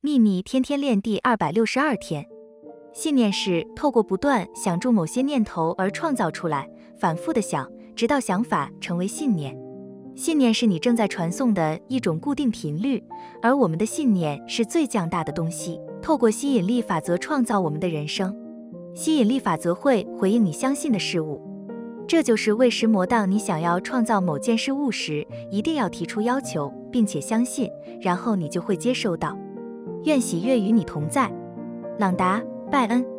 秘密天天练第二百六十二天。信念是透过不断想住某些念头而创造出来，反复的想，直到想法成为信念。信念是你正在传送的一种固定频率，而我们的信念是最强大的东西。透过吸引力法则创造我们的人生，吸引力法则会回应你相信的事物。这就是为什么当你想要创造某件事物时，一定要提出要求，并且相信，然后你就会接收到。愿喜悦与你同在，朗达·拜恩。